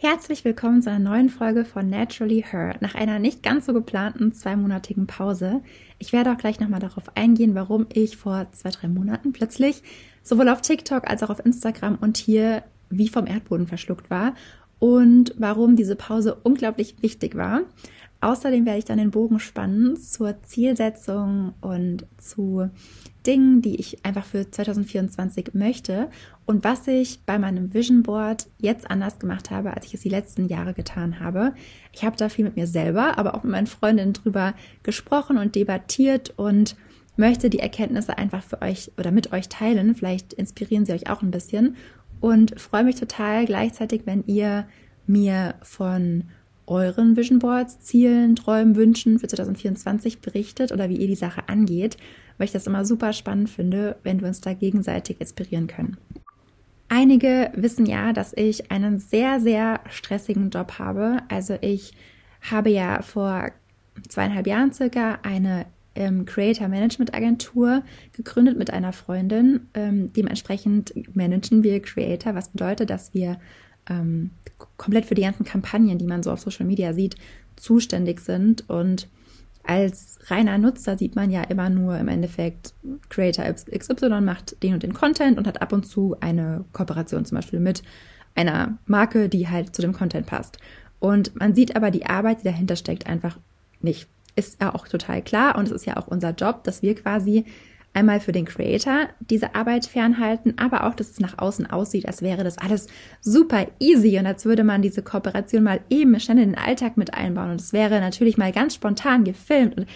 Herzlich willkommen zu einer neuen Folge von Naturally Her nach einer nicht ganz so geplanten zweimonatigen Pause. Ich werde auch gleich nochmal darauf eingehen, warum ich vor zwei, drei Monaten plötzlich sowohl auf TikTok als auch auf Instagram und hier wie vom Erdboden verschluckt war und warum diese Pause unglaublich wichtig war. Außerdem werde ich dann den Bogen spannen zur Zielsetzung und zu Dingen, die ich einfach für 2024 möchte und was ich bei meinem Vision Board jetzt anders gemacht habe, als ich es die letzten Jahre getan habe. Ich habe da viel mit mir selber, aber auch mit meinen Freundinnen drüber gesprochen und debattiert und möchte die Erkenntnisse einfach für euch oder mit euch teilen. Vielleicht inspirieren sie euch auch ein bisschen und freue mich total gleichzeitig, wenn ihr mir von euren Vision Boards, Zielen, Träumen, Wünschen für 2024 berichtet oder wie ihr die Sache angeht, weil ich das immer super spannend finde, wenn wir uns da gegenseitig inspirieren können. Einige wissen ja, dass ich einen sehr, sehr stressigen Job habe. Also ich habe ja vor zweieinhalb Jahren circa eine ähm, Creator Management Agentur gegründet mit einer Freundin. Ähm, dementsprechend managen wir Creator, was bedeutet, dass wir ähm, komplett für die ganzen Kampagnen, die man so auf Social Media sieht, zuständig sind. Und als reiner Nutzer sieht man ja immer nur im Endeffekt, Creator XY macht den und den Content und hat ab und zu eine Kooperation zum Beispiel mit einer Marke, die halt zu dem Content passt. Und man sieht aber die Arbeit, die dahinter steckt, einfach nicht. Ist ja auch total klar und es ist ja auch unser Job, dass wir quasi einmal für den Creator diese Arbeit fernhalten, aber auch, dass es nach außen aussieht, als wäre das alles super easy und als würde man diese Kooperation mal eben schnell in den Alltag mit einbauen. Und es wäre natürlich mal ganz spontan gefilmt. Und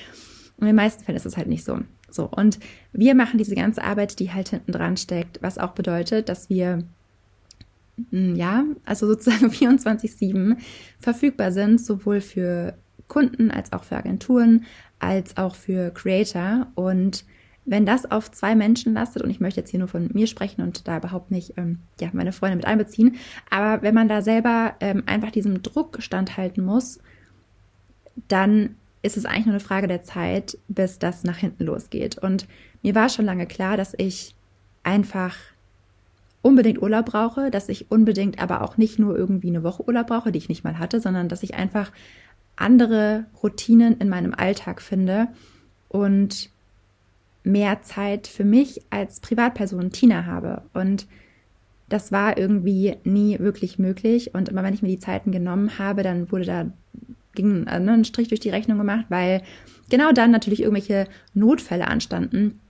in den meisten Fällen ist es halt nicht so. So, und wir machen diese ganze Arbeit, die halt hinten dran steckt, was auch bedeutet, dass wir hm, ja, also sozusagen 24-7 verfügbar sind, sowohl für Kunden als auch für Agenturen, als auch für Creator. Und wenn das auf zwei Menschen lastet, und ich möchte jetzt hier nur von mir sprechen und da überhaupt nicht ähm, ja, meine Freunde mit einbeziehen, aber wenn man da selber ähm, einfach diesem Druck standhalten muss, dann ist es eigentlich nur eine Frage der Zeit, bis das nach hinten losgeht. Und mir war schon lange klar, dass ich einfach unbedingt Urlaub brauche, dass ich unbedingt aber auch nicht nur irgendwie eine Woche Urlaub brauche, die ich nicht mal hatte, sondern dass ich einfach andere Routinen in meinem Alltag finde und mehr Zeit für mich als Privatperson Tina habe. Und das war irgendwie nie wirklich möglich. Und immer wenn ich mir die Zeiten genommen habe, dann wurde da ging äh, ne, ein Strich durch die Rechnung gemacht, weil genau dann natürlich irgendwelche Notfälle anstanden,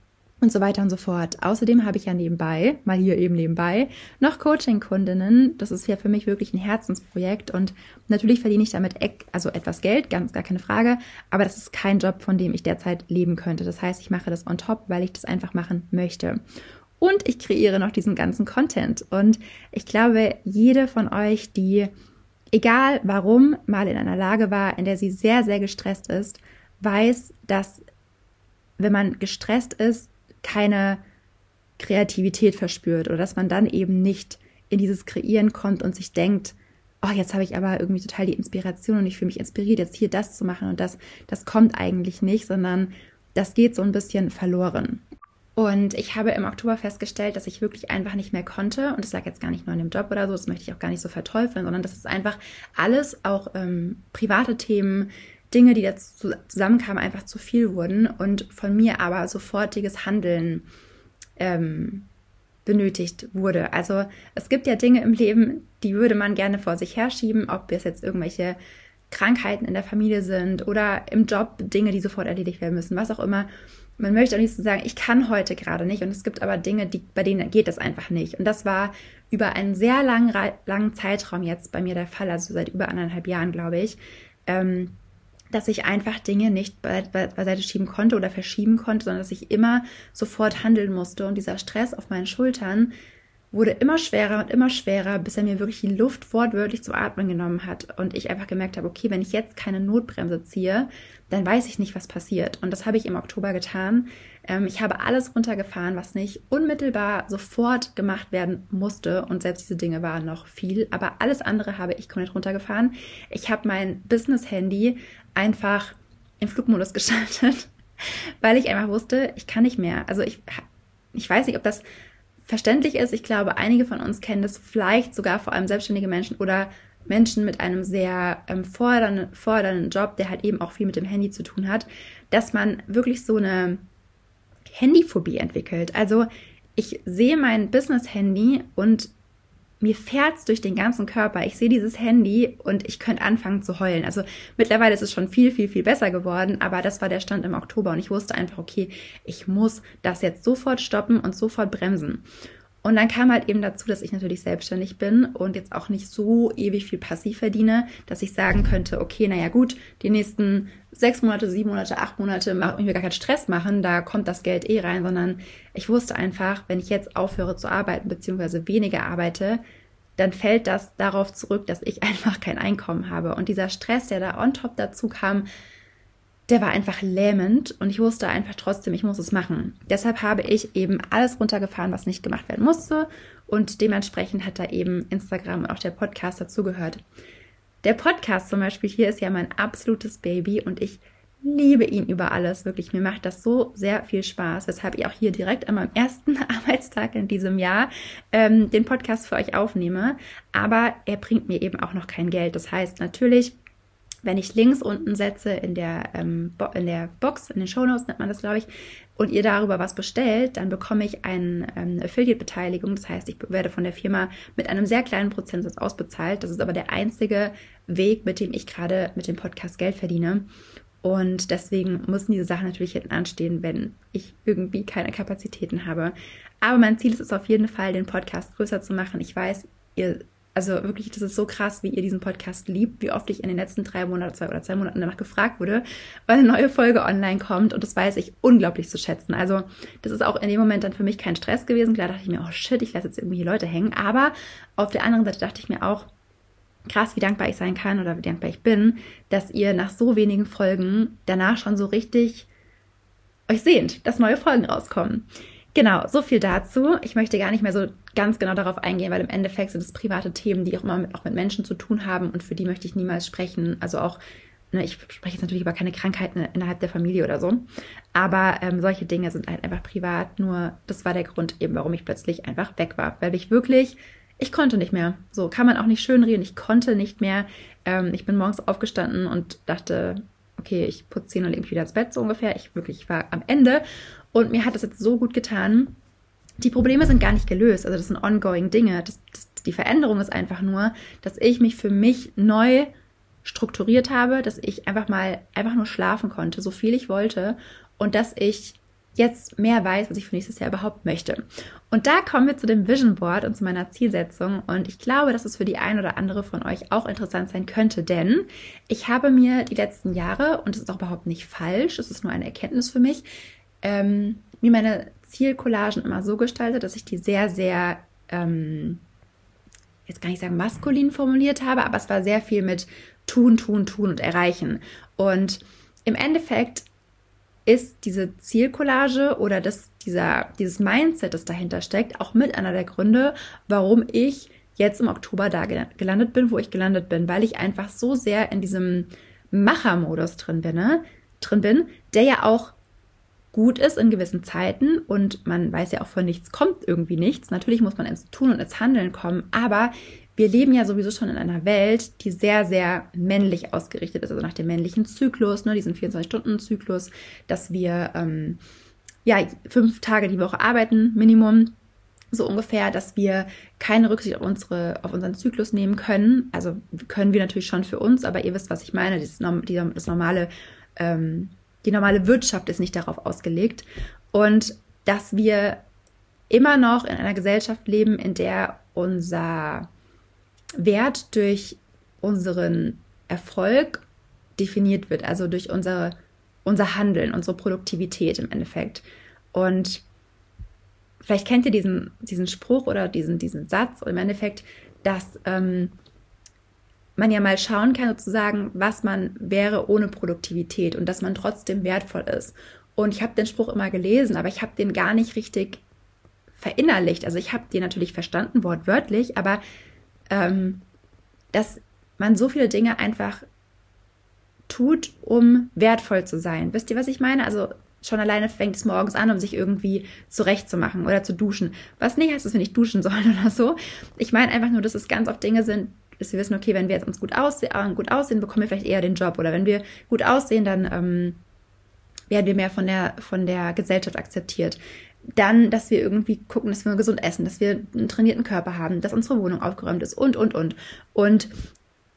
und so weiter und so fort. Außerdem habe ich ja nebenbei, mal hier eben nebenbei, noch Coaching-Kundinnen. Das ist ja für mich wirklich ein Herzensprojekt und natürlich verdiene ich damit also etwas Geld, ganz gar keine Frage, aber das ist kein Job, von dem ich derzeit leben könnte. Das heißt, ich mache das on top, weil ich das einfach machen möchte. Und ich kreiere noch diesen ganzen Content. Und ich glaube, jede von euch, die, egal warum, mal in einer Lage war, in der sie sehr, sehr gestresst ist, weiß, dass wenn man gestresst ist, keine Kreativität verspürt oder dass man dann eben nicht in dieses Kreieren kommt und sich denkt, oh, jetzt habe ich aber irgendwie total die Inspiration und ich fühle mich inspiriert, jetzt hier das zu machen und das, das kommt eigentlich nicht, sondern das geht so ein bisschen verloren. Und ich habe im Oktober festgestellt, dass ich wirklich einfach nicht mehr konnte. Und das lag jetzt gar nicht nur in dem Job oder so, das möchte ich auch gar nicht so verteufeln, sondern das ist einfach alles, auch ähm, private Themen, Dinge, die dazu zusammenkamen, einfach zu viel wurden und von mir aber sofortiges Handeln ähm, benötigt wurde. Also es gibt ja Dinge im Leben, die würde man gerne vor sich herschieben, ob es jetzt irgendwelche Krankheiten in der Familie sind oder im Job Dinge, die sofort erledigt werden müssen, was auch immer. Man möchte nicht so sagen, ich kann heute gerade nicht und es gibt aber Dinge, die, bei denen geht das einfach nicht. Und das war über einen sehr langen, langen Zeitraum jetzt bei mir der Fall, also seit über anderthalb Jahren, glaube ich. Ähm, dass ich einfach Dinge nicht be be beiseite schieben konnte oder verschieben konnte, sondern dass ich immer sofort handeln musste. Und dieser Stress auf meinen Schultern wurde immer schwerer und immer schwerer, bis er mir wirklich die Luft wortwörtlich zum Atmen genommen hat. Und ich einfach gemerkt habe, okay, wenn ich jetzt keine Notbremse ziehe, dann weiß ich nicht, was passiert. Und das habe ich im Oktober getan. Ähm, ich habe alles runtergefahren, was nicht unmittelbar sofort gemacht werden musste. Und selbst diese Dinge waren noch viel. Aber alles andere habe ich komplett runtergefahren. Ich habe mein Business-Handy einfach in Flugmodus geschaltet, weil ich einfach wusste, ich kann nicht mehr. Also ich, ich weiß nicht, ob das verständlich ist. Ich glaube, einige von uns kennen das vielleicht sogar vor allem selbstständige Menschen oder Menschen mit einem sehr ähm, fordernden, fordernden Job, der halt eben auch viel mit dem Handy zu tun hat, dass man wirklich so eine Handyphobie entwickelt. Also ich sehe mein Business-Handy und mir fährt's durch den ganzen Körper. Ich sehe dieses Handy und ich könnte anfangen zu heulen. Also mittlerweile ist es schon viel, viel, viel besser geworden, aber das war der Stand im Oktober und ich wusste einfach, okay, ich muss das jetzt sofort stoppen und sofort bremsen. Und dann kam halt eben dazu, dass ich natürlich selbstständig bin und jetzt auch nicht so ewig viel passiv verdiene, dass ich sagen könnte, okay, naja gut, die nächsten sechs Monate, sieben Monate, acht Monate mache ich mir gar keinen Stress machen, da kommt das Geld eh rein, sondern ich wusste einfach, wenn ich jetzt aufhöre zu arbeiten, beziehungsweise weniger arbeite, dann fällt das darauf zurück, dass ich einfach kein Einkommen habe. Und dieser Stress, der da on top dazu kam, der war einfach lähmend und ich wusste einfach trotzdem, ich muss es machen. Deshalb habe ich eben alles runtergefahren, was nicht gemacht werden musste und dementsprechend hat da eben Instagram und auch der Podcast dazugehört. Der Podcast zum Beispiel hier ist ja mein absolutes Baby und ich liebe ihn über alles. Wirklich, mir macht das so sehr viel Spaß, weshalb ich auch hier direkt an meinem ersten Arbeitstag in diesem Jahr ähm, den Podcast für euch aufnehme. Aber er bringt mir eben auch noch kein Geld. Das heißt, natürlich wenn ich Links unten setze in der, ähm, in der Box, in den Shownotes nennt man das, glaube ich, und ihr darüber was bestellt, dann bekomme ich eine ähm, Affiliate-Beteiligung. Das heißt, ich werde von der Firma mit einem sehr kleinen Prozentsatz ausbezahlt. Das ist aber der einzige Weg, mit dem ich gerade mit dem Podcast Geld verdiene. Und deswegen müssen diese Sachen natürlich hinten anstehen, wenn ich irgendwie keine Kapazitäten habe. Aber mein Ziel ist es auf jeden Fall, den Podcast größer zu machen. Ich weiß, ihr also wirklich, das ist so krass, wie ihr diesen Podcast liebt, wie oft ich in den letzten drei Monaten zwei oder zwei Monaten danach gefragt wurde, weil eine neue Folge online kommt und das weiß ich unglaublich zu schätzen. Also das ist auch in dem Moment dann für mich kein Stress gewesen. Klar dachte ich mir, oh shit, ich lasse jetzt irgendwie hier Leute hängen. Aber auf der anderen Seite dachte ich mir auch, krass, wie dankbar ich sein kann oder wie dankbar ich bin, dass ihr nach so wenigen Folgen danach schon so richtig euch sehnt, dass neue Folgen rauskommen. Genau, so viel dazu. Ich möchte gar nicht mehr so ganz genau darauf eingehen, weil im Endeffekt sind es private Themen, die auch immer mit, auch mit Menschen zu tun haben und für die möchte ich niemals sprechen. Also auch, ne, ich spreche jetzt natürlich über keine Krankheiten innerhalb der Familie oder so, aber ähm, solche Dinge sind halt einfach privat. Nur das war der Grund eben, warum ich plötzlich einfach weg war, weil ich wirklich ich konnte nicht mehr. So kann man auch nicht schönreden. Ich konnte nicht mehr. Ähm, ich bin morgens aufgestanden und dachte, okay, ich putze Zähne und lege mich wieder ins Bett, so ungefähr. Ich wirklich ich war am Ende und mir hat das jetzt so gut getan. Die Probleme sind gar nicht gelöst. Also das sind ongoing Dinge. Das, das, die Veränderung ist einfach nur, dass ich mich für mich neu strukturiert habe, dass ich einfach mal einfach nur schlafen konnte, so viel ich wollte und dass ich jetzt mehr weiß, was ich für nächstes Jahr überhaupt möchte. Und da kommen wir zu dem Vision Board und zu meiner Zielsetzung. Und ich glaube, dass es für die ein oder andere von euch auch interessant sein könnte, denn ich habe mir die letzten Jahre, und es ist auch überhaupt nicht falsch, es ist nur eine Erkenntnis für mich, ähm, mir meine Zielcollagen immer so gestaltet, dass ich die sehr, sehr, ähm, jetzt kann ich sagen, maskulin formuliert habe, aber es war sehr viel mit tun, tun, tun und erreichen. Und im Endeffekt ist diese Zielcollage oder das, dieser, dieses Mindset, das dahinter steckt, auch mit einer der Gründe, warum ich jetzt im Oktober da gelandet bin, wo ich gelandet bin, weil ich einfach so sehr in diesem Machermodus drin bin, ne? drin bin, der ja auch gut ist in gewissen Zeiten und man weiß ja auch von nichts kommt irgendwie nichts. Natürlich muss man ins Tun und ins Handeln kommen, aber wir leben ja sowieso schon in einer Welt, die sehr, sehr männlich ausgerichtet ist, also nach dem männlichen Zyklus, ne, diesen 24-Stunden-Zyklus, dass wir ähm, ja fünf Tage die Woche arbeiten, Minimum, so ungefähr, dass wir keine Rücksicht auf, unsere, auf unseren Zyklus nehmen können. Also können wir natürlich schon für uns, aber ihr wisst, was ich meine, dieses, das normale ähm, die normale Wirtschaft ist nicht darauf ausgelegt. Und dass wir immer noch in einer Gesellschaft leben, in der unser Wert durch unseren Erfolg definiert wird, also durch unsere, unser Handeln, unsere Produktivität im Endeffekt. Und vielleicht kennt ihr diesen, diesen Spruch oder diesen, diesen Satz im Endeffekt, dass ähm, man ja mal schauen kann, sozusagen, was man wäre ohne Produktivität und dass man trotzdem wertvoll ist. Und ich habe den Spruch immer gelesen, aber ich habe den gar nicht richtig verinnerlicht. Also ich habe den natürlich verstanden, wortwörtlich, aber ähm, dass man so viele Dinge einfach tut, um wertvoll zu sein. Wisst ihr, was ich meine? Also schon alleine fängt es morgens an, um sich irgendwie zurechtzumachen oder zu duschen. Was nicht heißt, dass wir nicht duschen sollen oder so. Ich meine einfach nur, dass es ganz oft Dinge sind, dass wir wissen, okay, wenn wir jetzt uns gut aussehen, äh, gut aussehen, bekommen wir vielleicht eher den Job. Oder wenn wir gut aussehen, dann ähm, werden wir mehr von der, von der Gesellschaft akzeptiert. Dann, dass wir irgendwie gucken, dass wir gesund essen, dass wir einen trainierten Körper haben, dass unsere Wohnung aufgeräumt ist und, und, und. Und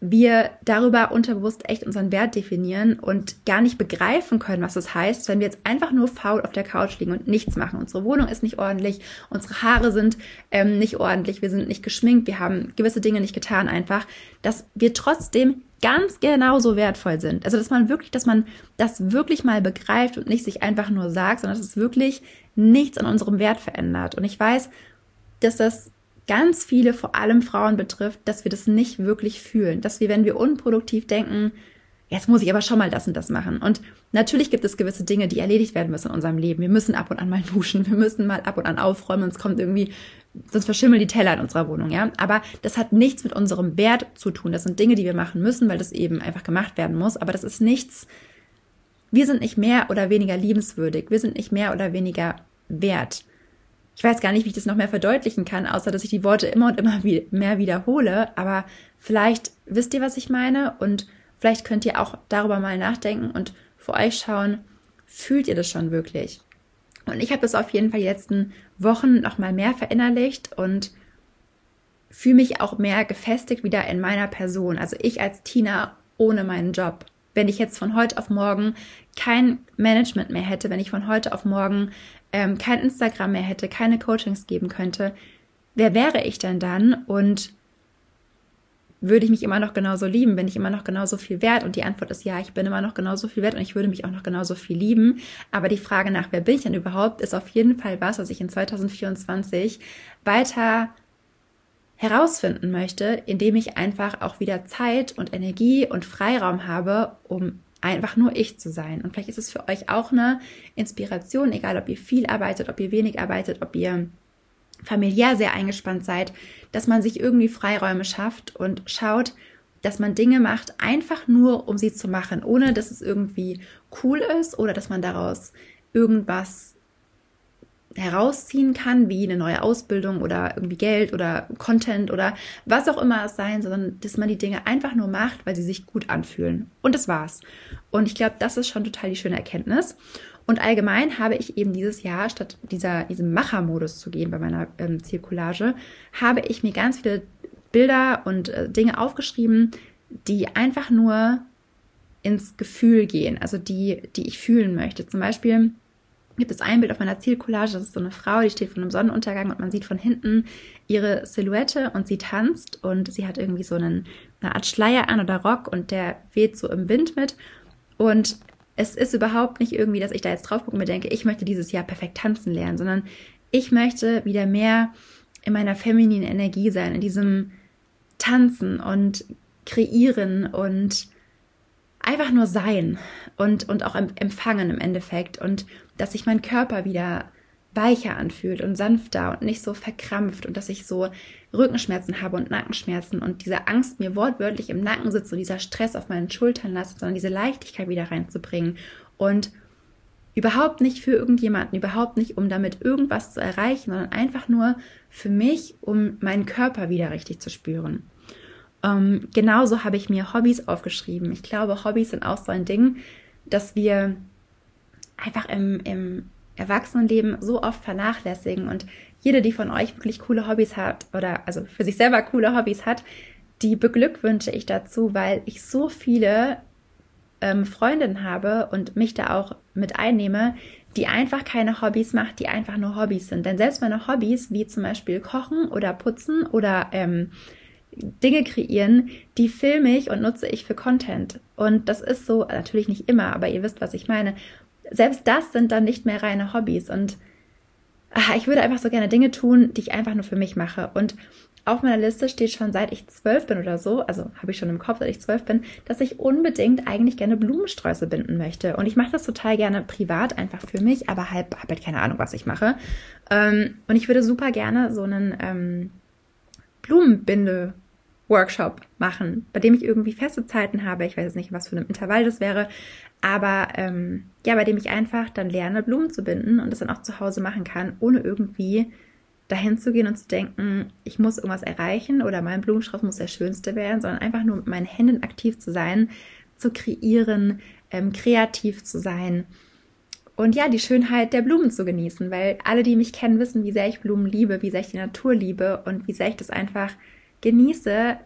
wir darüber unterbewusst echt unseren Wert definieren und gar nicht begreifen können, was das heißt, wenn wir jetzt einfach nur faul auf der Couch liegen und nichts machen. Unsere Wohnung ist nicht ordentlich, unsere Haare sind ähm, nicht ordentlich, wir sind nicht geschminkt, wir haben gewisse Dinge nicht getan einfach, dass wir trotzdem ganz genauso wertvoll sind. Also dass man wirklich, dass man das wirklich mal begreift und nicht sich einfach nur sagt, sondern dass es wirklich nichts an unserem Wert verändert. Und ich weiß, dass das ganz viele, vor allem Frauen betrifft, dass wir das nicht wirklich fühlen. Dass wir, wenn wir unproduktiv denken, jetzt muss ich aber schon mal das und das machen. Und natürlich gibt es gewisse Dinge, die erledigt werden müssen in unserem Leben. Wir müssen ab und an mal duschen, wir müssen mal ab und an aufräumen, sonst kommt irgendwie, sonst verschimmeln die Teller in unserer Wohnung, ja. Aber das hat nichts mit unserem Wert zu tun. Das sind Dinge, die wir machen müssen, weil das eben einfach gemacht werden muss. Aber das ist nichts, wir sind nicht mehr oder weniger liebenswürdig. Wir sind nicht mehr oder weniger wert ich weiß gar nicht, wie ich das noch mehr verdeutlichen kann, außer dass ich die Worte immer und immer mehr wiederhole. Aber vielleicht wisst ihr, was ich meine und vielleicht könnt ihr auch darüber mal nachdenken und für euch schauen, fühlt ihr das schon wirklich? Und ich habe das auf jeden Fall die letzten Wochen noch mal mehr verinnerlicht und fühle mich auch mehr gefestigt wieder in meiner Person. Also ich als Tina ohne meinen Job. Wenn ich jetzt von heute auf morgen kein Management mehr hätte, wenn ich von heute auf morgen ähm, kein Instagram mehr hätte, keine Coachings geben könnte, wer wäre ich denn dann? Und würde ich mich immer noch genauso lieben? Bin ich immer noch genauso viel wert? Und die Antwort ist ja, ich bin immer noch genauso viel wert und ich würde mich auch noch genauso viel lieben. Aber die Frage nach, wer bin ich denn überhaupt, ist auf jeden Fall was, was ich in 2024 weiter herausfinden möchte, indem ich einfach auch wieder Zeit und Energie und Freiraum habe, um einfach nur ich zu sein. Und vielleicht ist es für euch auch eine Inspiration, egal ob ihr viel arbeitet, ob ihr wenig arbeitet, ob ihr familiär sehr eingespannt seid, dass man sich irgendwie Freiräume schafft und schaut, dass man Dinge macht, einfach nur, um sie zu machen, ohne dass es irgendwie cool ist oder dass man daraus irgendwas herausziehen kann, wie eine neue Ausbildung oder irgendwie Geld oder Content oder was auch immer es sein, sondern dass man die Dinge einfach nur macht, weil sie sich gut anfühlen. Und das war's. Und ich glaube, das ist schon total die schöne Erkenntnis. Und allgemein habe ich eben dieses Jahr, statt dieser, diesem Machermodus zu gehen bei meiner ähm, Zirkulage, habe ich mir ganz viele Bilder und äh, Dinge aufgeschrieben, die einfach nur ins Gefühl gehen, also die, die ich fühlen möchte. Zum Beispiel gibt es ein Bild auf meiner Zielcollage, das ist so eine Frau, die steht vor einem Sonnenuntergang und man sieht von hinten ihre Silhouette und sie tanzt und sie hat irgendwie so einen, eine Art Schleier an oder Rock und der weht so im Wind mit. Und es ist überhaupt nicht irgendwie, dass ich da jetzt drauf gucke und mir denke, ich möchte dieses Jahr perfekt tanzen lernen, sondern ich möchte wieder mehr in meiner femininen Energie sein, in diesem Tanzen und kreieren und einfach nur sein und, und auch empfangen im Endeffekt. Und dass sich mein Körper wieder weicher anfühlt und sanfter und nicht so verkrampft und dass ich so Rückenschmerzen habe und Nackenschmerzen und diese Angst mir wortwörtlich im Nacken sitzt und dieser Stress auf meinen Schultern lasse, sondern diese Leichtigkeit wieder reinzubringen und überhaupt nicht für irgendjemanden, überhaupt nicht, um damit irgendwas zu erreichen, sondern einfach nur für mich, um meinen Körper wieder richtig zu spüren. Ähm, genauso habe ich mir Hobbys aufgeschrieben. Ich glaube, Hobbys sind auch so ein Ding, dass wir einfach im, im Erwachsenenleben so oft vernachlässigen und jede, die von euch wirklich coole Hobbys hat oder also für sich selber coole Hobbys hat, die beglückwünsche ich dazu, weil ich so viele ähm, Freundinnen habe und mich da auch mit einnehme, die einfach keine Hobbys macht, die einfach nur Hobbys sind. Denn selbst meine Hobbys, wie zum Beispiel Kochen oder Putzen oder ähm, Dinge kreieren, die filme ich und nutze ich für Content. Und das ist so, natürlich nicht immer, aber ihr wisst, was ich meine. Selbst das sind dann nicht mehr reine Hobbys. Und ach, ich würde einfach so gerne Dinge tun, die ich einfach nur für mich mache. Und auf meiner Liste steht schon seit ich zwölf bin oder so, also habe ich schon im Kopf, seit ich zwölf bin, dass ich unbedingt eigentlich gerne Blumensträuße binden möchte. Und ich mache das total gerne privat, einfach für mich, aber halt, habe halt keine Ahnung, was ich mache. Ähm, und ich würde super gerne so einen ähm, Blumenbinde Workshop machen, bei dem ich irgendwie feste Zeiten habe. Ich weiß jetzt nicht, was für ein Intervall das wäre, aber ähm, ja, bei dem ich einfach dann lerne, Blumen zu binden und das dann auch zu Hause machen kann, ohne irgendwie dahin zu gehen und zu denken, ich muss irgendwas erreichen oder mein Blumenstrauß muss der schönste werden, sondern einfach nur mit meinen Händen aktiv zu sein, zu kreieren, ähm, kreativ zu sein und ja, die Schönheit der Blumen zu genießen, weil alle, die mich kennen, wissen, wie sehr ich Blumen liebe, wie sehr ich die Natur liebe und wie sehr ich das einfach genieße,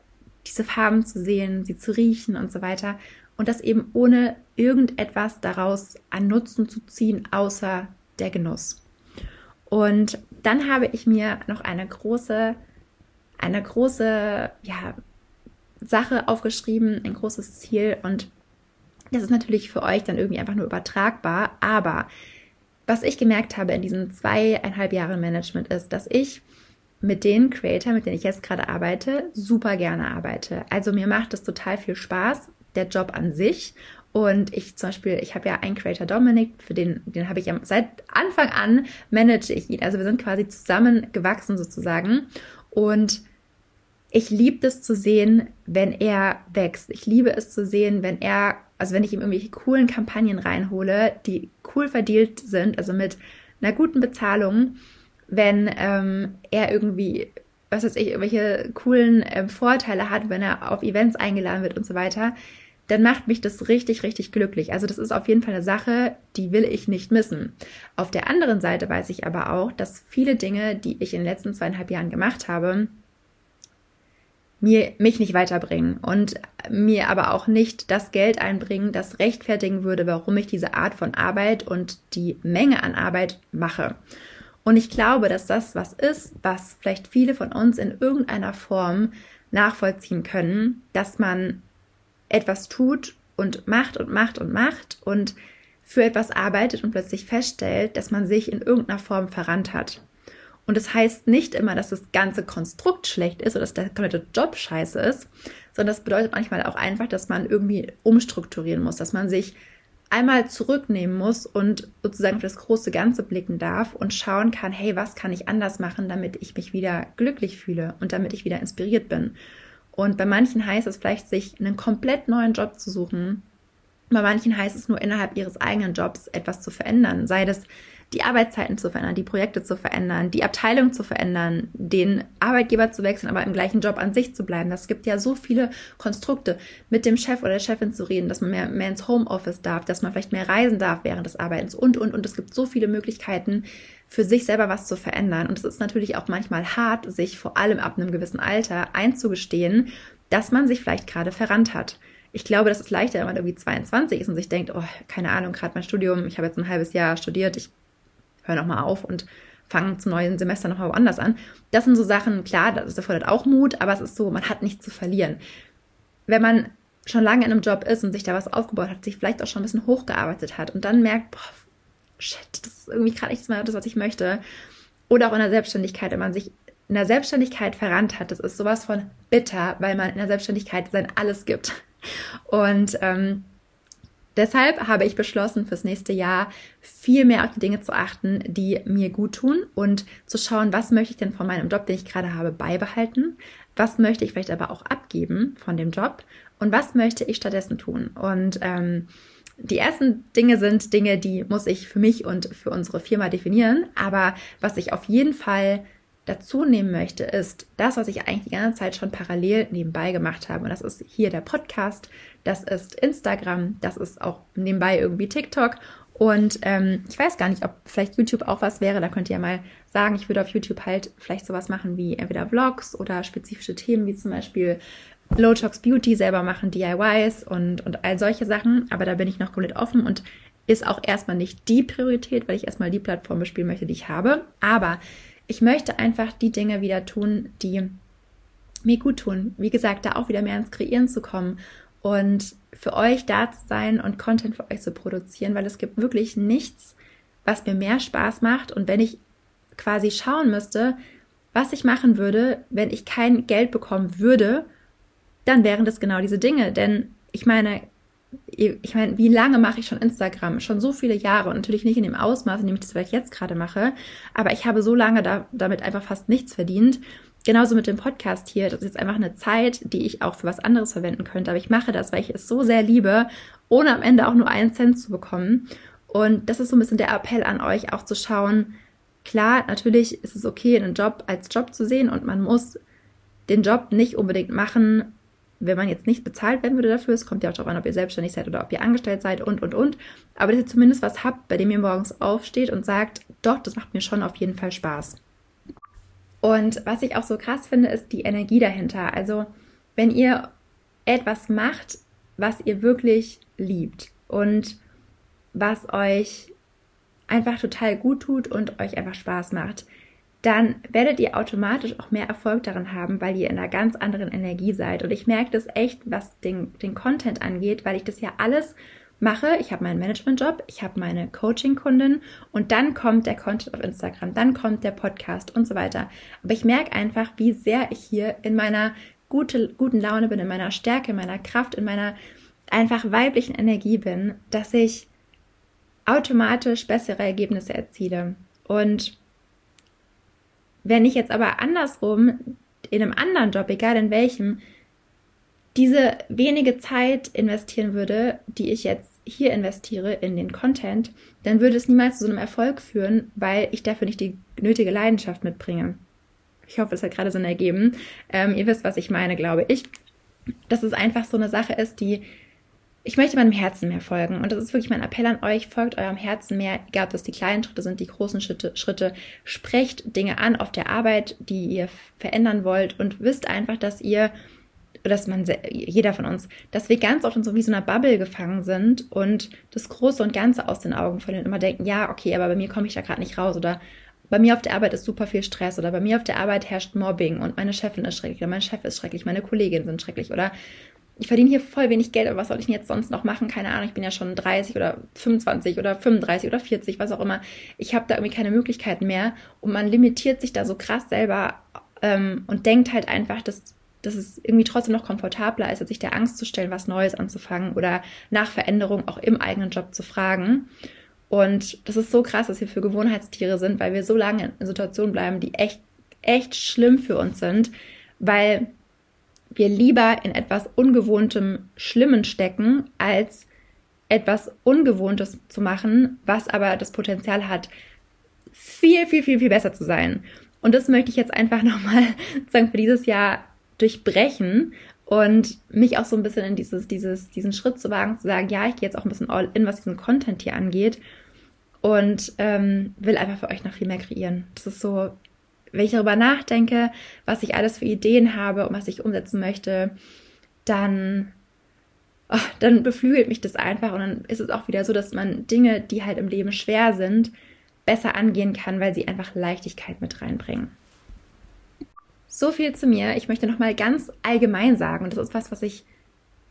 diese Farben zu sehen, sie zu riechen und so weiter. Und das eben ohne irgendetwas daraus an Nutzen zu ziehen, außer der Genuss. Und dann habe ich mir noch eine große, eine große, ja, Sache aufgeschrieben, ein großes Ziel und das ist natürlich für euch dann irgendwie einfach nur übertragbar, aber was ich gemerkt habe in diesen zweieinhalb Jahren Management ist, dass ich mit den Creator, mit denen ich jetzt gerade arbeite, super gerne arbeite. Also mir macht es total viel Spaß, der Job an sich. Und ich zum Beispiel, ich habe ja einen Creator Dominik, für den, den habe ich ja seit Anfang an manage ich ihn. Also wir sind quasi zusammen gewachsen sozusagen. Und ich liebe es zu sehen, wenn er wächst. Ich liebe es zu sehen, wenn er, also wenn ich ihm irgendwelche coolen Kampagnen reinhole, die cool verdient sind, also mit einer guten Bezahlung, wenn ähm, er irgendwie, was weiß ich, irgendwelche coolen ähm, Vorteile hat, wenn er auf Events eingeladen wird und so weiter, dann macht mich das richtig, richtig glücklich. Also das ist auf jeden Fall eine Sache, die will ich nicht missen. Auf der anderen Seite weiß ich aber auch, dass viele Dinge, die ich in den letzten zweieinhalb Jahren gemacht habe, mir, mich nicht weiterbringen und mir aber auch nicht das Geld einbringen, das rechtfertigen würde, warum ich diese Art von Arbeit und die Menge an Arbeit mache. Und ich glaube, dass das was ist, was vielleicht viele von uns in irgendeiner Form nachvollziehen können, dass man etwas tut und macht und macht und macht und für etwas arbeitet und plötzlich feststellt, dass man sich in irgendeiner Form verrannt hat. Und das heißt nicht immer, dass das ganze Konstrukt schlecht ist oder dass der komplette Job scheiße ist, sondern das bedeutet manchmal auch einfach, dass man irgendwie umstrukturieren muss, dass man sich einmal zurücknehmen muss und sozusagen für das große Ganze blicken darf und schauen kann, hey, was kann ich anders machen, damit ich mich wieder glücklich fühle und damit ich wieder inspiriert bin. Und bei manchen heißt es vielleicht, sich einen komplett neuen Job zu suchen. Bei manchen heißt es nur innerhalb ihres eigenen Jobs etwas zu verändern, sei das die Arbeitszeiten zu verändern, die Projekte zu verändern, die Abteilung zu verändern, den Arbeitgeber zu wechseln, aber im gleichen Job an sich zu bleiben. Das gibt ja so viele Konstrukte, mit dem Chef oder der Chefin zu reden, dass man mehr, mehr ins Homeoffice darf, dass man vielleicht mehr reisen darf während des Arbeitens und, und, und. Es gibt so viele Möglichkeiten, für sich selber was zu verändern. Und es ist natürlich auch manchmal hart, sich vor allem ab einem gewissen Alter einzugestehen, dass man sich vielleicht gerade verrannt hat. Ich glaube, das ist leichter, wenn man irgendwie 22 ist und sich denkt, oh, keine Ahnung, gerade mein Studium, ich habe jetzt ein halbes Jahr studiert, ich hör nochmal auf und fange zum neuen Semester nochmal woanders an. Das sind so Sachen, klar, das erfordert auch Mut, aber es ist so, man hat nichts zu verlieren. Wenn man schon lange in einem Job ist und sich da was aufgebaut hat, sich vielleicht auch schon ein bisschen hochgearbeitet hat und dann merkt, boah, shit, das ist irgendwie gerade nicht mehr das, was ich möchte. Oder auch in der Selbstständigkeit, wenn man sich in der Selbstständigkeit verrannt hat, das ist sowas von bitter, weil man in der Selbstständigkeit sein Alles gibt. Und ähm, Deshalb habe ich beschlossen, fürs nächste Jahr viel mehr auf die Dinge zu achten, die mir gut tun und zu schauen, was möchte ich denn von meinem Job, den ich gerade habe, beibehalten, was möchte ich vielleicht aber auch abgeben von dem Job? Und was möchte ich stattdessen tun. Und ähm, die ersten Dinge sind Dinge, die muss ich für mich und für unsere Firma definieren, aber was ich auf jeden Fall dazu nehmen möchte, ist das, was ich eigentlich die ganze Zeit schon parallel nebenbei gemacht habe. Und das ist hier der Podcast, das ist Instagram, das ist auch nebenbei irgendwie TikTok. Und ähm, ich weiß gar nicht, ob vielleicht YouTube auch was wäre. Da könnt ihr ja mal sagen, ich würde auf YouTube halt vielleicht sowas machen wie entweder Vlogs oder spezifische Themen wie zum Beispiel Low Talks Beauty selber machen, DIYs und, und all solche Sachen. Aber da bin ich noch komplett offen und ist auch erstmal nicht die Priorität, weil ich erstmal die Plattform bespielen möchte, die ich habe. Aber ich möchte einfach die Dinge wieder tun, die mir gut tun. Wie gesagt, da auch wieder mehr ins Kreieren zu kommen und für euch da zu sein und Content für euch zu produzieren, weil es gibt wirklich nichts, was mir mehr Spaß macht. Und wenn ich quasi schauen müsste, was ich machen würde, wenn ich kein Geld bekommen würde, dann wären das genau diese Dinge. Denn ich meine, ich meine, wie lange mache ich schon Instagram? Schon so viele Jahre und natürlich nicht in dem Ausmaß, in dem ich das vielleicht jetzt gerade mache, aber ich habe so lange da, damit einfach fast nichts verdient. Genauso mit dem Podcast hier. Das ist jetzt einfach eine Zeit, die ich auch für was anderes verwenden könnte. Aber ich mache das, weil ich es so sehr liebe, ohne am Ende auch nur einen Cent zu bekommen. Und das ist so ein bisschen der Appell an euch, auch zu schauen, klar, natürlich ist es okay, einen Job als Job zu sehen und man muss den Job nicht unbedingt machen, wenn man jetzt nicht bezahlt werden würde dafür. Es kommt ja auch darauf an, ob ihr selbstständig seid oder ob ihr angestellt seid und, und, und. Aber dass ihr zumindest was habt, bei dem ihr morgens aufsteht und sagt, doch, das macht mir schon auf jeden Fall Spaß. Und was ich auch so krass finde, ist die Energie dahinter. Also, wenn ihr etwas macht, was ihr wirklich liebt und was euch einfach total gut tut und euch einfach Spaß macht, dann werdet ihr automatisch auch mehr Erfolg daran haben, weil ihr in einer ganz anderen Energie seid. Und ich merke das echt, was den, den Content angeht, weil ich das ja alles mache. Ich habe meinen Management-Job, ich habe meine Coaching-Kundin und dann kommt der Content auf Instagram, dann kommt der Podcast und so weiter. Aber ich merke einfach, wie sehr ich hier in meiner gute, guten Laune bin, in meiner Stärke, in meiner Kraft, in meiner einfach weiblichen Energie bin, dass ich automatisch bessere Ergebnisse erziele. Und wenn ich jetzt aber andersrum in einem anderen Job, egal in welchem, diese wenige Zeit investieren würde, die ich jetzt hier investiere in den Content, dann würde es niemals zu so einem Erfolg führen, weil ich dafür nicht die nötige Leidenschaft mitbringe. Ich hoffe, es hat gerade Sinn ergeben. Ähm, ihr wisst, was ich meine, glaube ich. Dass es einfach so eine Sache ist, die ich möchte meinem Herzen mehr folgen. Und das ist wirklich mein Appell an euch. Folgt eurem Herzen mehr, egal ob das die kleinen Schritte sind, die großen Schritte, Schritte. Sprecht Dinge an auf der Arbeit, die ihr verändern wollt und wisst einfach, dass ihr, dass man, jeder von uns, dass wir ganz oft in so wie so einer Bubble gefangen sind und das Große und Ganze aus den Augen verlieren und immer denken, ja, okay, aber bei mir komme ich da gerade nicht raus oder bei mir auf der Arbeit ist super viel Stress oder bei mir auf der Arbeit herrscht Mobbing und meine Chefin ist schrecklich oder mein Chef ist schrecklich, meine Kolleginnen sind schrecklich oder ich verdiene hier voll wenig Geld, aber was soll ich denn jetzt sonst noch machen? Keine Ahnung, ich bin ja schon 30 oder 25 oder 35 oder 40, was auch immer. Ich habe da irgendwie keine Möglichkeiten mehr und man limitiert sich da so krass selber ähm, und denkt halt einfach, dass, dass es irgendwie trotzdem noch komfortabler ist, als sich der Angst zu stellen, was Neues anzufangen oder nach Veränderung auch im eigenen Job zu fragen. Und das ist so krass, dass wir für Gewohnheitstiere sind, weil wir so lange in Situationen bleiben, die echt, echt schlimm für uns sind, weil wir lieber in etwas Ungewohntem, Schlimmen stecken, als etwas Ungewohntes zu machen, was aber das Potenzial hat, viel, viel, viel, viel besser zu sein. Und das möchte ich jetzt einfach nochmal sagen für dieses Jahr durchbrechen und mich auch so ein bisschen in dieses, dieses, diesen Schritt zu wagen, zu sagen, ja, ich gehe jetzt auch ein bisschen all in, was diesen Content hier angeht und ähm, will einfach für euch noch viel mehr kreieren. Das ist so wenn ich darüber nachdenke, was ich alles für Ideen habe und was ich umsetzen möchte, dann, oh, dann beflügelt mich das einfach und dann ist es auch wieder so, dass man Dinge, die halt im Leben schwer sind, besser angehen kann, weil sie einfach Leichtigkeit mit reinbringen. So viel zu mir. Ich möchte nochmal ganz allgemein sagen, und das ist was, was ich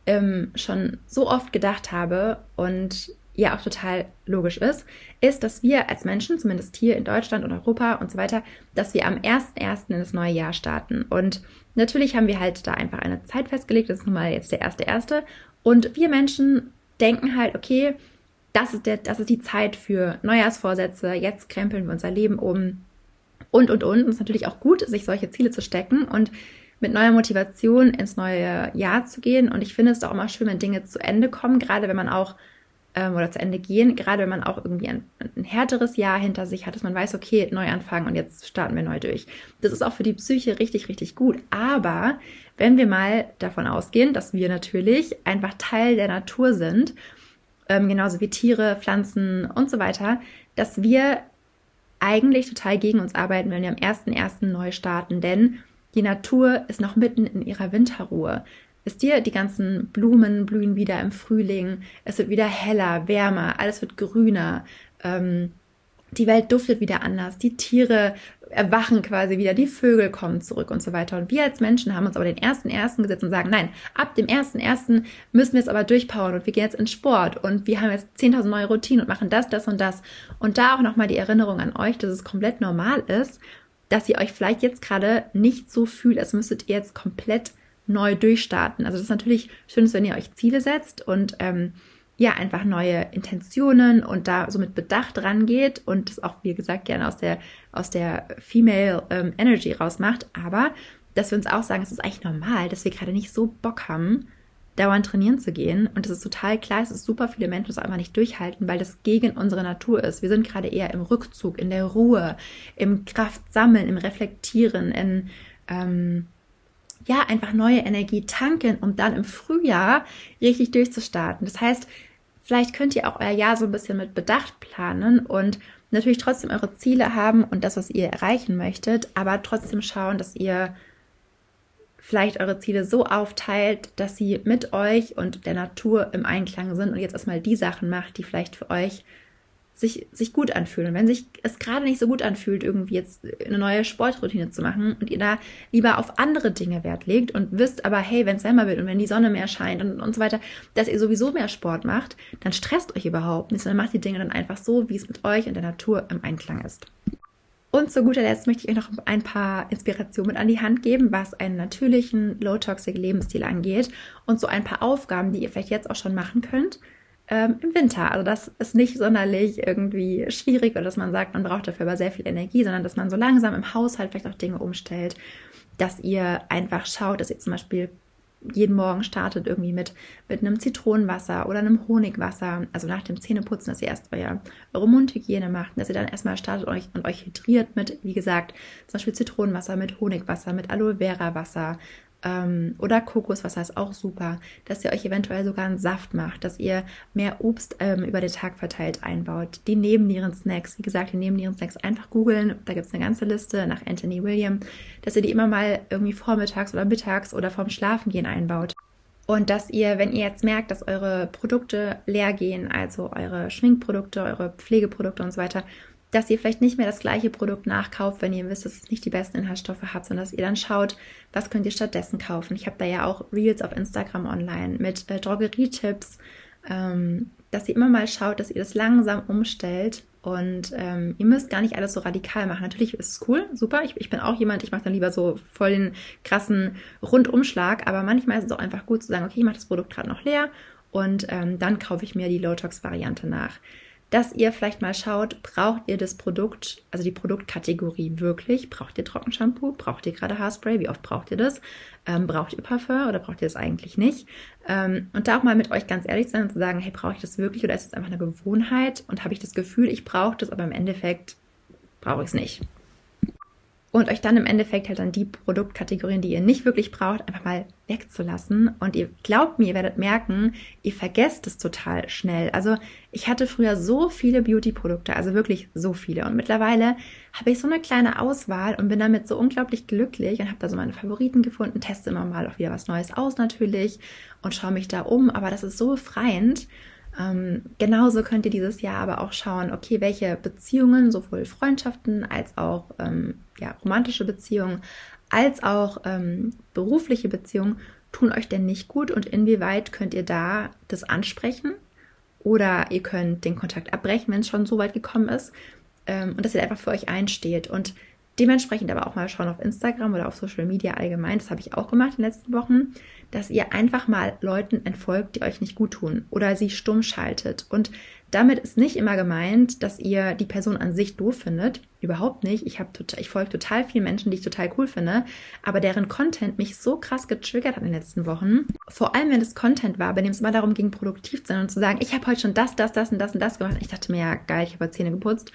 ähm, schon so oft gedacht habe und ja auch total logisch ist, ist, dass wir als Menschen, zumindest hier in Deutschland und Europa und so weiter, dass wir am 1.1. in das neue Jahr starten. Und natürlich haben wir halt da einfach eine Zeit festgelegt, das ist nun mal jetzt der 1.1. Und wir Menschen denken halt, okay, das ist, der, das ist die Zeit für Neujahrsvorsätze, jetzt krempeln wir unser Leben um und, und, und. Und es ist natürlich auch gut, sich solche Ziele zu stecken und mit neuer Motivation ins neue Jahr zu gehen. Und ich finde es auch immer schön, wenn Dinge zu Ende kommen, gerade wenn man auch ähm, oder zu Ende gehen, gerade wenn man auch irgendwie ein, ein, härteres Jahr hinter sich hat, dass man weiß, okay, neu anfangen und jetzt starten wir neu durch. Das ist auch für die Psyche richtig, richtig gut. Aber wenn wir mal davon ausgehen, dass wir natürlich einfach Teil der Natur sind, ähm, genauso wie Tiere, Pflanzen und so weiter, dass wir eigentlich total gegen uns arbeiten, wenn wir am 1.1. neu starten, denn die Natur ist noch mitten in ihrer Winterruhe. Wisst ihr, die ganzen Blumen blühen wieder im Frühling, es wird wieder heller, wärmer, alles wird grüner, ähm, die Welt duftet wieder anders, die Tiere erwachen quasi wieder, die Vögel kommen zurück und so weiter. Und wir als Menschen haben uns aber den ersten ersten gesetzt und sagen, nein, ab dem ersten ersten müssen wir es aber durchpowern und wir gehen jetzt in Sport und wir haben jetzt 10.000 neue Routinen und machen das, das und das. Und da auch nochmal die Erinnerung an euch, dass es komplett normal ist, dass ihr euch vielleicht jetzt gerade nicht so fühlt, als müsstet ihr jetzt komplett neu durchstarten. Also das ist natürlich schön, wenn ihr euch Ziele setzt und ähm, ja, einfach neue Intentionen und da so mit Bedacht rangeht und das auch, wie gesagt, gerne aus der, aus der Female ähm, Energy rausmacht. Aber dass wir uns auch sagen, es ist eigentlich normal, dass wir gerade nicht so Bock haben, dauernd trainieren zu gehen. Und das ist total klar, es ist super viele Menschen, das einfach nicht durchhalten, weil das gegen unsere Natur ist. Wir sind gerade eher im Rückzug, in der Ruhe, im Kraftsammeln, im Reflektieren, in ähm, ja, einfach neue Energie tanken, um dann im Frühjahr richtig durchzustarten. Das heißt, vielleicht könnt ihr auch euer Jahr so ein bisschen mit Bedacht planen und natürlich trotzdem eure Ziele haben und das, was ihr erreichen möchtet, aber trotzdem schauen, dass ihr vielleicht eure Ziele so aufteilt, dass sie mit euch und der Natur im Einklang sind und jetzt erstmal die Sachen macht, die vielleicht für euch sich, sich gut anfühlen. Und wenn sich es gerade nicht so gut anfühlt, irgendwie jetzt eine neue Sportroutine zu machen und ihr da lieber auf andere Dinge Wert legt und wisst aber, hey, wenn es wärmer wird und wenn die Sonne mehr scheint und, und so weiter, dass ihr sowieso mehr Sport macht, dann stresst euch überhaupt nicht, sondern macht die Dinge dann einfach so, wie es mit euch und der Natur im Einklang ist. Und zu guter Letzt möchte ich euch noch ein paar Inspirationen mit an die Hand geben, was einen natürlichen, low-toxic Lebensstil angeht und so ein paar Aufgaben, die ihr vielleicht jetzt auch schon machen könnt, ähm, im Winter. Also das ist nicht sonderlich irgendwie schwierig oder dass man sagt, man braucht dafür aber sehr viel Energie, sondern dass man so langsam im Haushalt vielleicht auch Dinge umstellt, dass ihr einfach schaut, dass ihr zum Beispiel jeden Morgen startet irgendwie mit, mit einem Zitronenwasser oder einem Honigwasser, also nach dem Zähneputzen, dass ihr erst euer, eure Mundhygiene macht, dass ihr dann erstmal startet und euch, und euch hydriert mit, wie gesagt, zum Beispiel Zitronenwasser, mit Honigwasser, mit Aloe Vera Wasser, ähm, oder Kokoswasser ist auch super, dass ihr euch eventuell sogar einen Saft macht, dass ihr mehr Obst ähm, über den Tag verteilt einbaut. Die Nebennieren-Snacks, wie gesagt, die Nebennieren-Snacks einfach googeln, da gibt es eine ganze Liste nach Anthony William, dass ihr die immer mal irgendwie vormittags oder mittags oder vorm Schlafengehen einbaut. Und dass ihr, wenn ihr jetzt merkt, dass eure Produkte leer gehen, also eure Schminkprodukte, eure Pflegeprodukte und so weiter, dass ihr vielleicht nicht mehr das gleiche Produkt nachkauft, wenn ihr wisst, dass es nicht die besten Inhaltsstoffe hat, sondern dass ihr dann schaut, was könnt ihr stattdessen kaufen. Ich habe da ja auch Reels auf Instagram online mit äh, Drogerietipps, ähm, dass ihr immer mal schaut, dass ihr das langsam umstellt und ähm, ihr müsst gar nicht alles so radikal machen. Natürlich ist es cool, super. Ich, ich bin auch jemand, ich mache dann lieber so voll den krassen Rundumschlag, aber manchmal ist es auch einfach gut zu sagen, okay, ich mache das Produkt gerade noch leer und ähm, dann kaufe ich mir die Low-Tox-Variante nach dass ihr vielleicht mal schaut, braucht ihr das Produkt, also die Produktkategorie wirklich? Braucht ihr Trockenshampoo? Braucht ihr gerade Haarspray? Wie oft braucht ihr das? Ähm, braucht ihr Parfum oder braucht ihr das eigentlich nicht? Ähm, und da auch mal mit euch ganz ehrlich sein und zu sagen, hey, brauche ich das wirklich oder ist es einfach eine Gewohnheit? Und habe ich das Gefühl, ich brauche das, aber im Endeffekt brauche ich es nicht und euch dann im Endeffekt halt dann die Produktkategorien, die ihr nicht wirklich braucht, einfach mal wegzulassen. Und ihr glaubt mir, ihr werdet merken, ihr vergesst es total schnell. Also ich hatte früher so viele Beauty-Produkte, also wirklich so viele. Und mittlerweile habe ich so eine kleine Auswahl und bin damit so unglaublich glücklich und habe da so meine Favoriten gefunden, teste immer mal auch wieder was Neues aus natürlich und schaue mich da um. Aber das ist so befreiend. Ähm, genauso könnt ihr dieses Jahr aber auch schauen, okay, welche Beziehungen, sowohl Freundschaften als auch ähm, ja, romantische Beziehungen, als auch ähm, berufliche Beziehungen tun euch denn nicht gut und inwieweit könnt ihr da das ansprechen? Oder ihr könnt den Kontakt abbrechen, wenn es schon so weit gekommen ist ähm, und dass ihr einfach für euch einsteht. Und dementsprechend aber auch mal schauen auf Instagram oder auf Social Media allgemein, das habe ich auch gemacht in den letzten Wochen, dass ihr einfach mal Leuten entfolgt, die euch nicht gut tun oder sie stumm schaltet. Und damit ist nicht immer gemeint, dass ihr die Person an sich doof findet. Überhaupt nicht. Ich, total, ich folge total vielen Menschen, die ich total cool finde, aber deren Content mich so krass getriggert hat in den letzten Wochen. Vor allem, wenn es Content war, bei dem es immer darum ging, produktiv zu sein und zu sagen, ich habe heute schon das, das, das und das und das gemacht. Ich dachte mir, ja, geil, ich habe Zähne geputzt.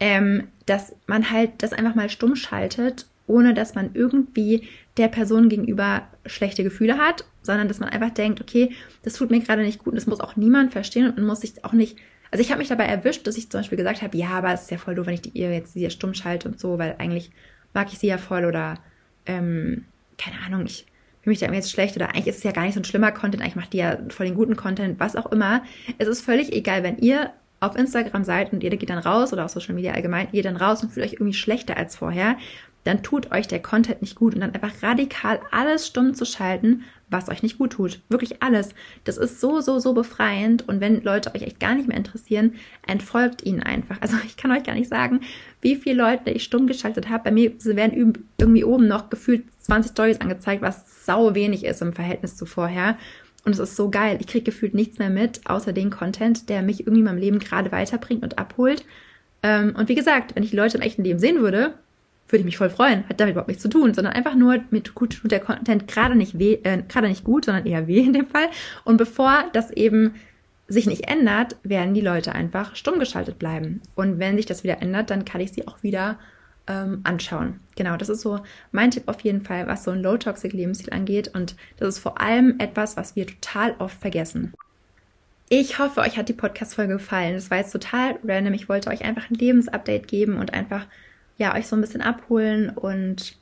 Ähm, dass man halt das einfach mal stumm schaltet, ohne dass man irgendwie der Person gegenüber schlechte Gefühle hat, sondern dass man einfach denkt, okay, das tut mir gerade nicht gut und das muss auch niemand verstehen und man muss sich auch nicht. Also ich habe mich dabei erwischt, dass ich zum Beispiel gesagt habe, ja, aber es ist ja voll doof, wenn ich die ihr jetzt sie stumm schalte und so, weil eigentlich mag ich sie ja voll oder ähm, keine Ahnung, ich fühle mich da jetzt schlecht oder eigentlich ist es ja gar nicht so ein schlimmer Content, eigentlich macht die ja voll den guten Content, was auch immer. Es ist völlig egal, wenn ihr auf Instagram seid und ihr geht dann raus oder auf Social Media allgemein, ihr dann raus und fühlt euch irgendwie schlechter als vorher, dann tut euch der Content nicht gut und dann einfach radikal alles stumm zu schalten, was euch nicht gut tut. Wirklich alles. Das ist so, so, so befreiend und wenn Leute euch echt gar nicht mehr interessieren, entfolgt ihnen einfach. Also ich kann euch gar nicht sagen, wie viele Leute ich stumm geschaltet habe. Bei mir werden irgendwie oben noch gefühlt 20 Stories angezeigt, was sau wenig ist im Verhältnis zu vorher. Und es ist so geil. Ich kriege gefühlt nichts mehr mit, außer den Content, der mich irgendwie in meinem Leben gerade weiterbringt und abholt. Ähm, und wie gesagt, wenn ich die Leute im echten Leben sehen würde, würde ich mich voll freuen. Hat damit überhaupt nichts zu tun, sondern einfach nur mit gut tut der Content gerade nicht weh, äh, gerade nicht gut, sondern eher weh in dem Fall. Und bevor das eben sich nicht ändert, werden die Leute einfach stumm geschaltet bleiben. Und wenn sich das wieder ändert, dann kann ich sie auch wieder ähm, anschauen. Genau, das ist so mein Tipp auf jeden Fall, was so ein Low-Toxic-Lebensstil angeht. Und das ist vor allem etwas, was wir total oft vergessen. Ich hoffe, euch hat die Podcast-Folge gefallen. Das war jetzt total random. Ich wollte euch einfach ein Lebensupdate geben und einfach, ja, euch so ein bisschen abholen und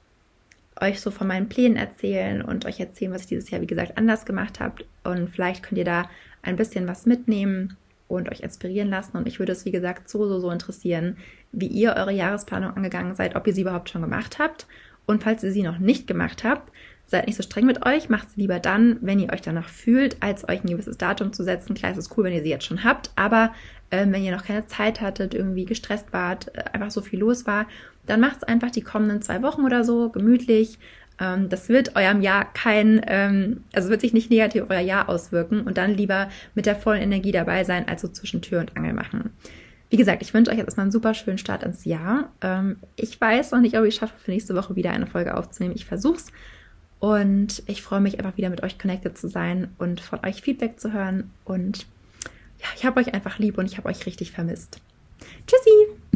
euch so von meinen Plänen erzählen und euch erzählen, was ich dieses Jahr, wie gesagt, anders gemacht habe. Und vielleicht könnt ihr da ein bisschen was mitnehmen und euch inspirieren lassen. Und ich würde es, wie gesagt, so, so, so interessieren, wie ihr eure Jahresplanung angegangen seid, ob ihr sie überhaupt schon gemacht habt. Und falls ihr sie noch nicht gemacht habt, seid nicht so streng mit euch, macht sie lieber dann, wenn ihr euch danach fühlt, als euch ein gewisses Datum zu setzen. Klar, es ist cool, wenn ihr sie jetzt schon habt, aber äh, wenn ihr noch keine Zeit hattet, irgendwie gestresst wart, äh, einfach so viel los war, dann macht es einfach die kommenden zwei Wochen oder so gemütlich, das wird eurem Jahr kein, ähm, also wird sich nicht negativ auf euer Jahr auswirken und dann lieber mit der vollen Energie dabei sein, als so zwischen Tür und Angel machen. Wie gesagt, ich wünsche euch jetzt erstmal einen super schönen Start ins Jahr. Ähm, ich weiß noch nicht, ob ich es schaffe, für nächste Woche wieder eine Folge aufzunehmen. Ich versuch's. Und ich freue mich einfach wieder mit euch connected zu sein und von euch Feedback zu hören. Und ja, ich habe euch einfach lieb und ich habe euch richtig vermisst. Tschüssi!